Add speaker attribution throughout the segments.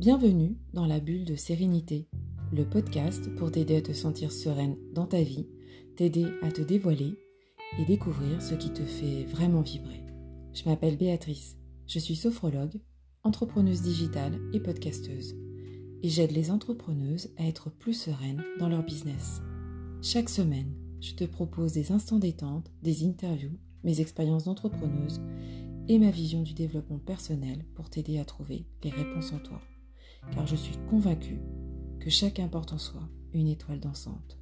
Speaker 1: Bienvenue dans la bulle de sérénité, le podcast pour t'aider à te sentir sereine dans ta vie, t'aider à te dévoiler et découvrir ce qui te fait vraiment vibrer. Je m'appelle Béatrice, je suis sophrologue, entrepreneuse digitale et podcasteuse. Et j'aide les entrepreneuses à être plus sereines dans leur business. Chaque semaine, je te propose des instants détente, des interviews, mes expériences d'entrepreneuse et ma vision du développement personnel pour t'aider à trouver les réponses en toi. Car je suis convaincue que chacun porte en soi une étoile dansante.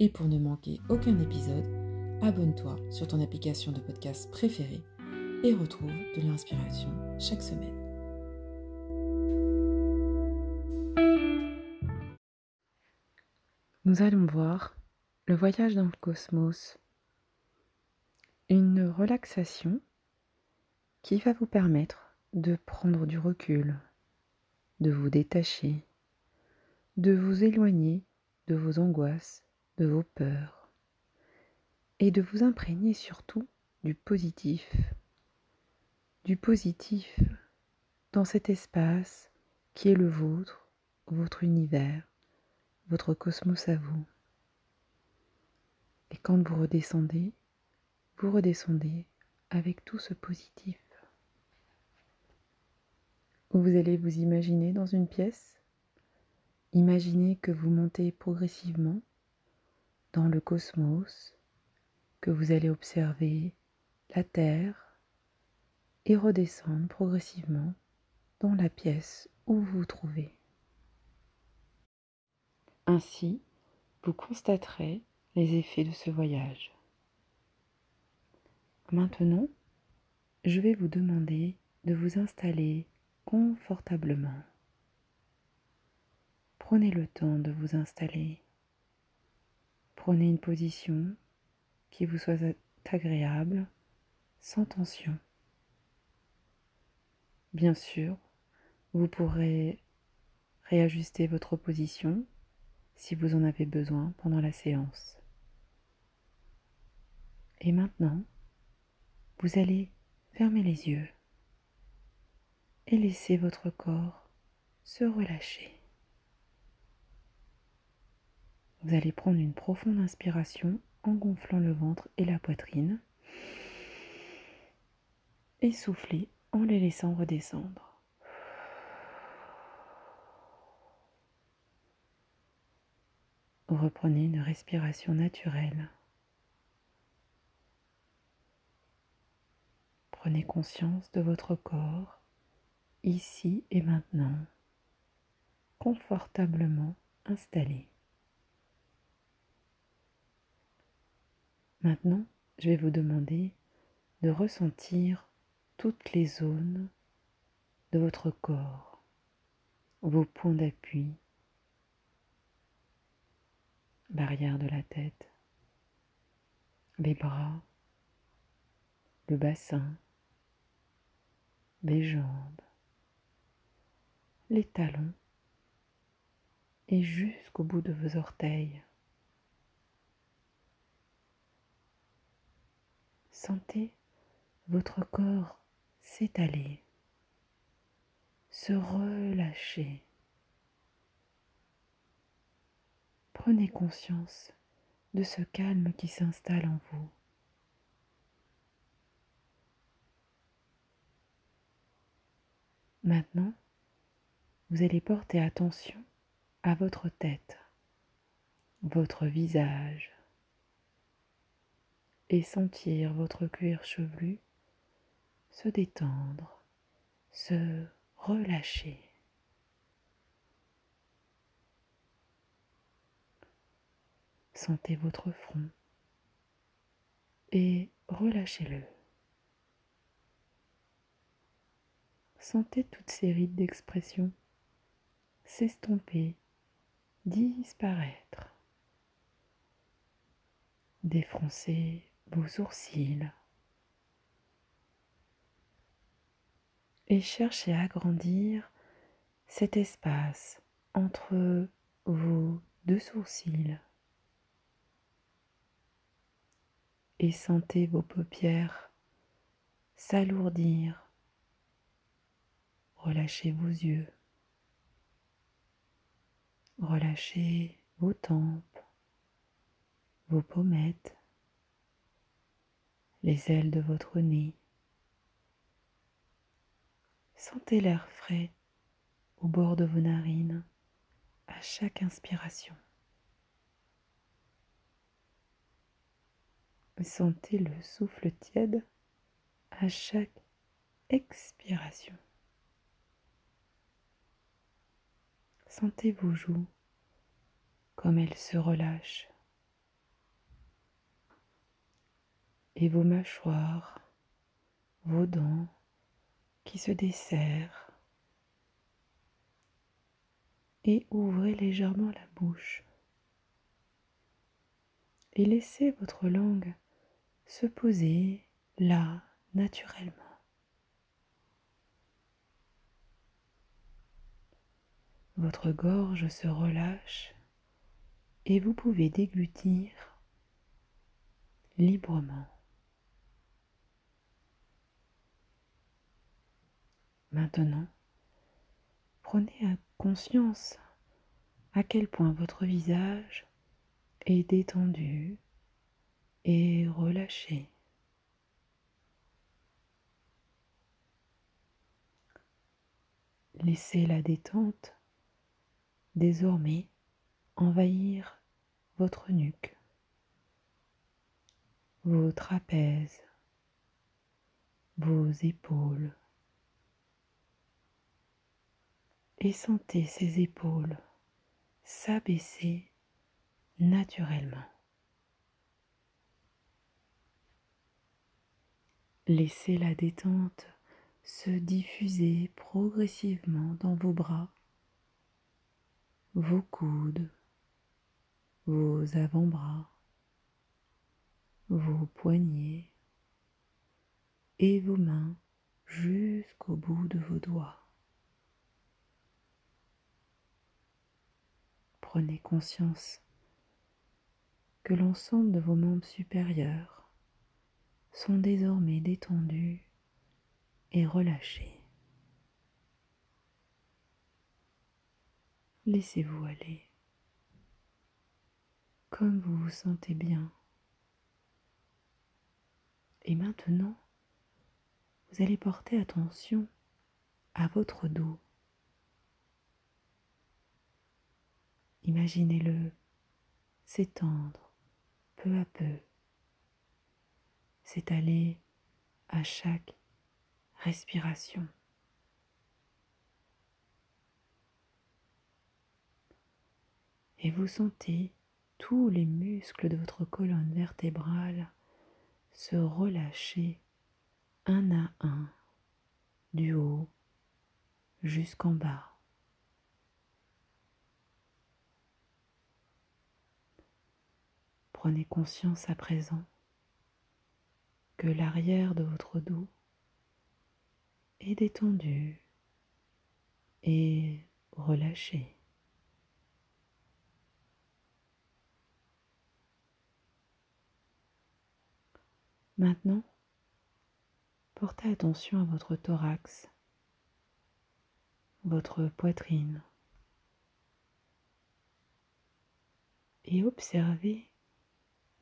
Speaker 1: Et pour ne manquer aucun épisode, abonne-toi sur ton application de podcast préférée et retrouve de l'inspiration chaque semaine. Nous allons voir le voyage dans le cosmos, une relaxation qui va vous permettre de prendre du recul, de vous détacher, de vous éloigner de vos angoisses, de vos peurs, et de vous imprégner surtout du positif, du positif dans cet espace qui est le vôtre, votre univers, votre cosmos à vous. Et quand vous redescendez, vous redescendez avec tout ce positif vous allez vous imaginer dans une pièce. Imaginez que vous montez progressivement dans le cosmos, que vous allez observer la Terre et redescendre progressivement dans la pièce où vous vous trouvez. Ainsi, vous constaterez les effets de ce voyage. Maintenant, je vais vous demander de vous installer confortablement. Prenez le temps de vous installer. Prenez une position qui vous soit agréable, sans tension. Bien sûr, vous pourrez réajuster votre position si vous en avez besoin pendant la séance. Et maintenant, vous allez fermer les yeux et laissez votre corps se relâcher. Vous allez prendre une profonde inspiration en gonflant le ventre et la poitrine et souffler en les laissant redescendre. Reprenez une respiration naturelle. Prenez conscience de votre corps ici et maintenant, confortablement installé. Maintenant, je vais vous demander de ressentir toutes les zones de votre corps, vos points d'appui, l'arrière de la tête, les bras, le bassin, les jambes, les talons et jusqu'au bout de vos orteils. Sentez votre corps s'étaler, se relâcher. Prenez conscience de ce calme qui s'installe en vous. Maintenant, vous allez porter attention à votre tête, votre visage et sentir votre cuir chevelu se détendre, se relâcher. Sentez votre front et relâchez-le. Sentez toute ces rides d'expression s'estomper, disparaître. Défroncez vos sourcils et cherchez à agrandir cet espace entre vos deux sourcils et sentez vos paupières s'alourdir. Relâchez vos yeux Relâchez vos tempes, vos pommettes, les ailes de votre nez. Sentez l'air frais au bord de vos narines à chaque inspiration. Sentez le souffle tiède à chaque expiration. Sentez vos joues comme elles se relâchent et vos mâchoires, vos dents qui se desserrent. Et ouvrez légèrement la bouche. Et laissez votre langue se poser là naturellement. Votre gorge se relâche et vous pouvez déglutir librement. Maintenant, prenez conscience à quel point votre visage est détendu et relâché. Laissez la détente désormais envahir votre nuque, vos trapèzes, vos épaules. Et sentez ces épaules s'abaisser naturellement. Laissez la détente se diffuser progressivement dans vos bras vos coudes, vos avant-bras, vos poignets et vos mains jusqu'au bout de vos doigts. Prenez conscience que l'ensemble de vos membres supérieurs sont désormais détendus et relâchés. Laissez-vous aller comme vous vous sentez bien. Et maintenant, vous allez porter attention à votre dos. Imaginez-le s'étendre peu à peu, s'étaler à chaque respiration. Et vous sentez tous les muscles de votre colonne vertébrale se relâcher un à un du haut jusqu'en bas. Prenez conscience à présent que l'arrière de votre dos est détendu et relâché. Maintenant, portez attention à votre thorax, votre poitrine et observez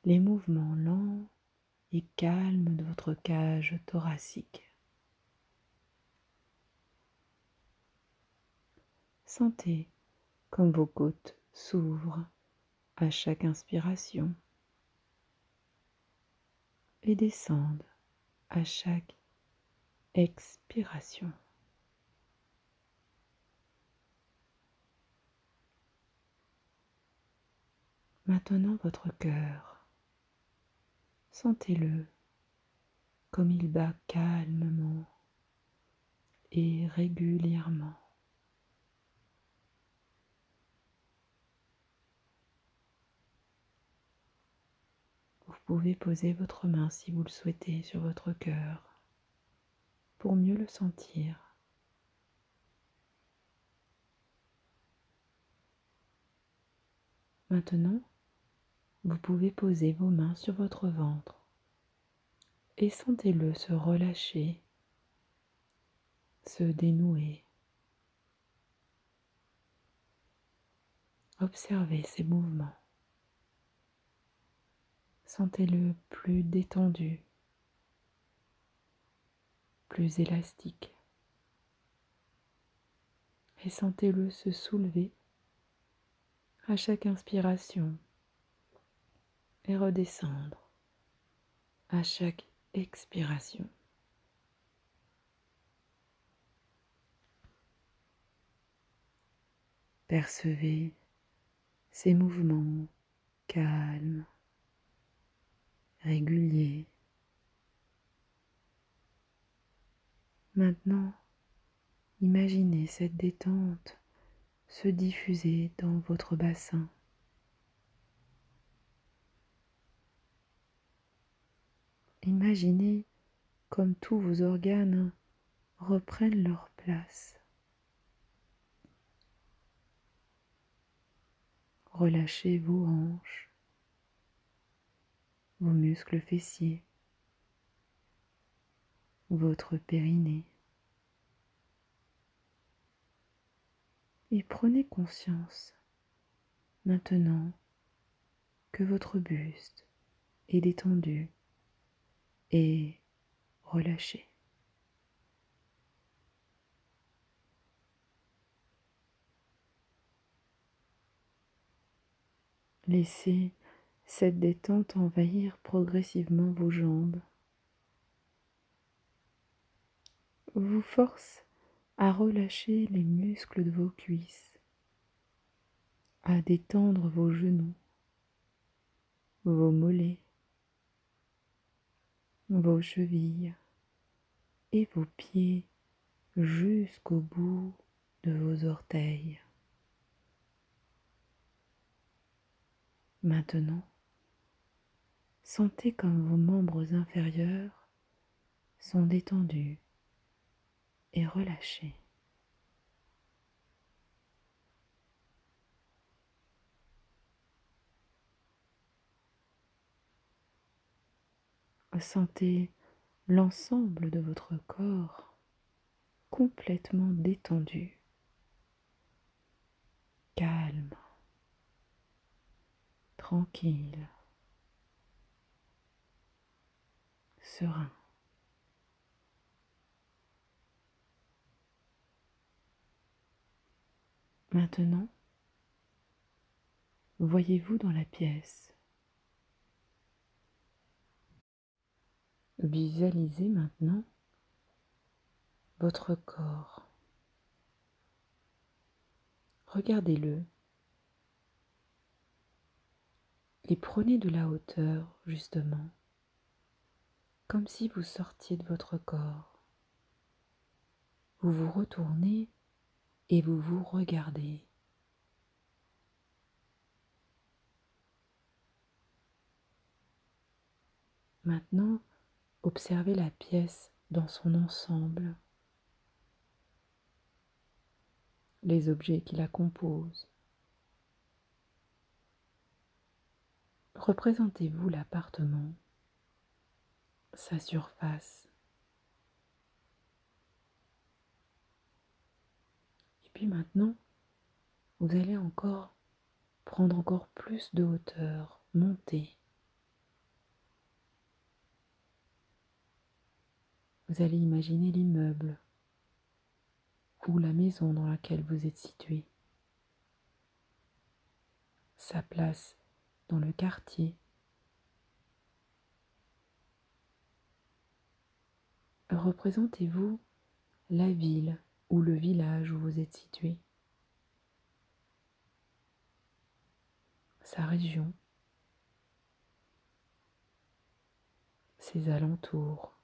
Speaker 1: les mouvements lents et calmes de votre cage thoracique. Sentez comme vos côtes s'ouvrent à chaque inspiration et descendent à chaque expiration. Maintenant votre cœur, sentez-le comme il bat calmement et régulièrement. Pouvez poser votre main si vous le souhaitez sur votre cœur pour mieux le sentir. Maintenant, vous pouvez poser vos mains sur votre ventre et sentez-le se relâcher, se dénouer. Observez ces mouvements. Sentez-le plus détendu, plus élastique. Et sentez-le se soulever à chaque inspiration et redescendre à chaque expiration. Percevez ces mouvements calmes, réguliers. Maintenant, imaginez cette détente se diffuser dans votre bassin. Imaginez comme tous vos organes reprennent leur place. Relâchez vos hanches, vos muscles fessiers, votre périnée. Et prenez conscience maintenant que votre buste est détendu et relâché. Laissez cette détente envahir progressivement vos jambes. Vous force à relâcher les muscles de vos cuisses, à détendre vos genoux, vos mollets, vos chevilles et vos pieds jusqu'au bout de vos orteils. Maintenant, sentez comme vos membres inférieurs sont détendus et relâchés. Sentez l'ensemble de votre corps complètement détendu, calme tranquille, serein. Maintenant, voyez-vous dans la pièce. Visualisez maintenant votre corps. Regardez-le et prenez de la hauteur, justement, comme si vous sortiez de votre corps. Vous vous retournez et vous vous regardez. Maintenant, observez la pièce dans son ensemble, les objets qui la composent. Représentez-vous l'appartement, sa surface. Et puis maintenant, vous allez encore prendre encore plus de hauteur, monter. Vous allez imaginer l'immeuble ou la maison dans laquelle vous êtes situé, sa place dans le quartier. Représentez-vous la ville ou le village où vous êtes situé, sa région, ses alentours.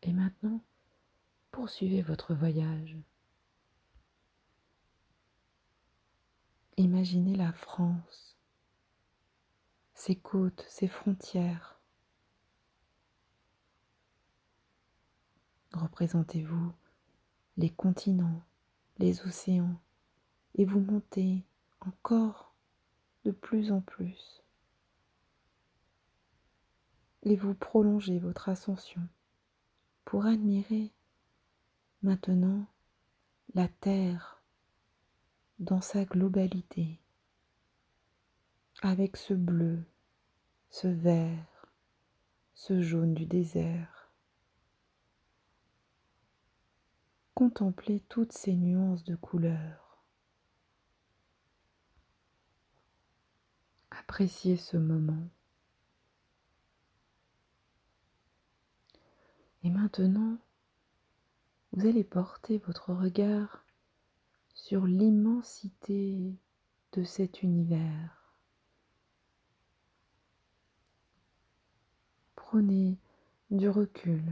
Speaker 1: Et maintenant, poursuivez votre voyage. Imaginez la France, ses côtes, ses frontières. Représentez-vous les continents, les océans, et vous montez encore de plus en plus. Et vous prolongez votre ascension pour admirer maintenant la terre dans sa globalité, avec ce bleu, ce vert, ce jaune du désert. Contemplez toutes ces nuances de couleurs. Appréciez ce moment. Et maintenant, vous allez porter votre regard sur l'immensité de cet univers. Prenez du recul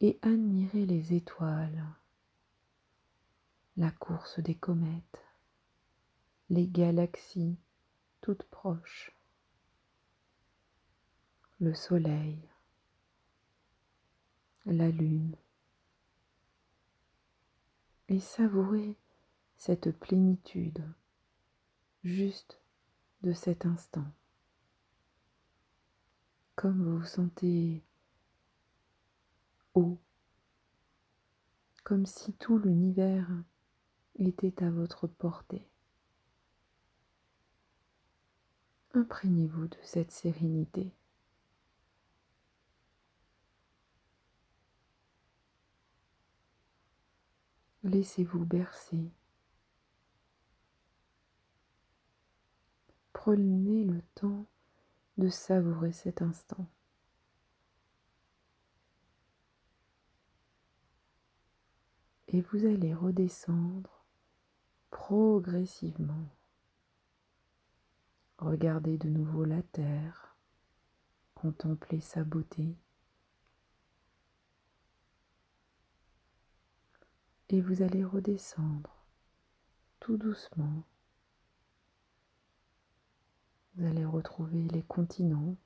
Speaker 1: et admirez les étoiles, la course des comètes, les galaxies toutes proches, le soleil, la lune, et savourez cette plénitude juste de cet instant. Comme vous vous sentez haut, comme si tout l'univers était à votre portée. Imprégnez-vous de cette sérénité. Laissez-vous bercer. Prenez le temps de savourer cet instant. Et vous allez redescendre progressivement. Regardez de nouveau la terre, contemplez sa beauté. et vous allez redescendre tout doucement. Vous allez retrouver les continents,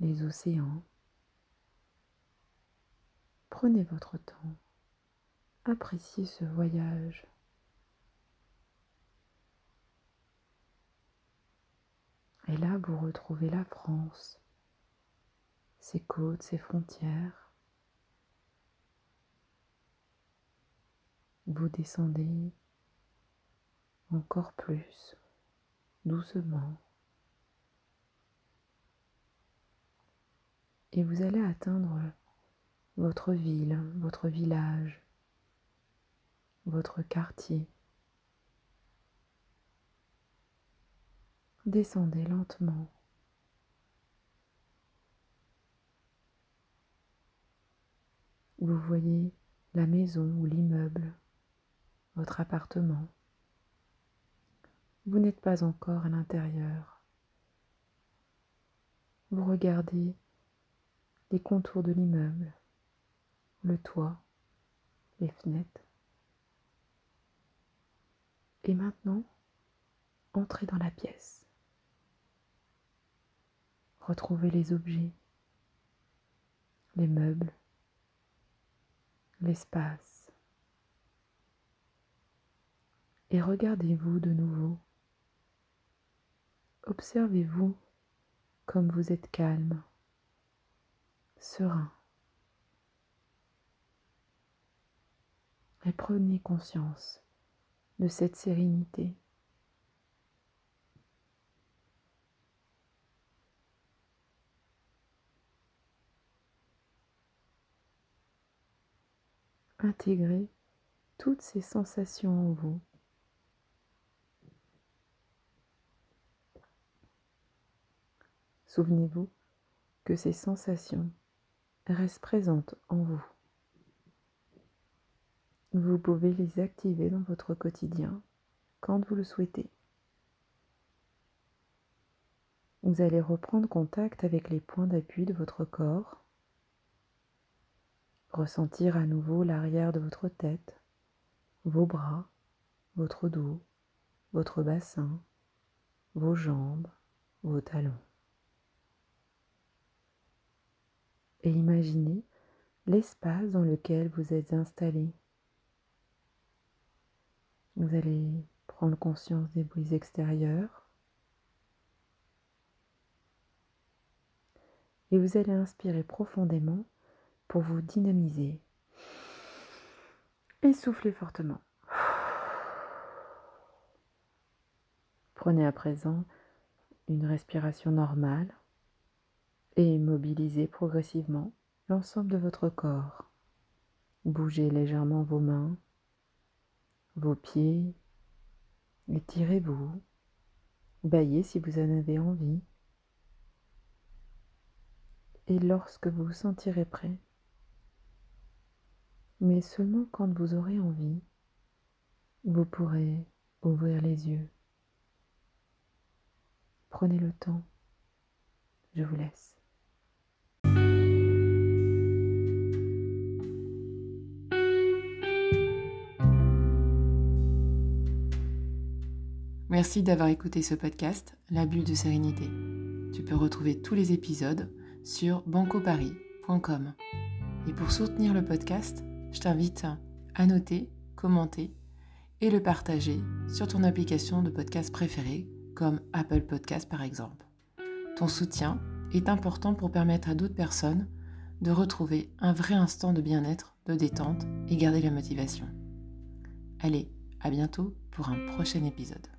Speaker 1: les océans. Prenez votre temps, appréciez ce voyage. Et là, vous retrouvez la France, ses côtes, ses frontières. Vous descendez encore plus doucement et vous allez atteindre votre ville, votre village, votre quartier. Descendez lentement. Vous voyez la maison ou l'immeuble votre appartement. Vous n'êtes pas encore à l'intérieur. Vous regardez les contours de l'immeuble, le toit, les fenêtres. Et maintenant, entrez dans la pièce. Retrouvez les objets, les meubles, l'espace. et regardez-vous de nouveau. Observez-vous comme vous êtes calme, serein. Et prenez conscience de cette sérénité. Intégrez toutes ces sensations en vous. Souvenez-vous que ces sensations restent présentes en vous. Vous pouvez les activer dans votre quotidien quand vous le souhaitez. Vous allez reprendre contact avec les points d'appui de votre corps, ressentir à nouveau l'arrière de votre tête, vos bras, votre dos, votre bassin, vos jambes, vos talons. et imaginez l'espace dans lequel vous êtes installé. Vous allez prendre conscience des bruits extérieurs et vous allez inspirer profondément pour vous dynamiser et souffler fortement. Prenez à présent une respiration normale et mobilisez progressivement l'ensemble de votre corps. Bougez légèrement vos mains, vos pieds, étirez-vous, baillez si vous en avez envie. Et lorsque vous vous sentirez prêt, mais seulement quand vous aurez envie, vous pourrez ouvrir les yeux. Prenez le temps. Je vous laisse. Merci d'avoir écouté ce podcast, La bulle de sérénité. Tu peux retrouver tous les épisodes sur bancoparis.com. Et pour soutenir le podcast, je t'invite à noter, commenter et le partager sur ton application de podcast préférée, comme Apple Podcast par exemple. Ton soutien est important pour permettre à d'autres personnes de retrouver un vrai instant de bien-être, de détente et garder la motivation. Allez, à bientôt pour un prochain épisode.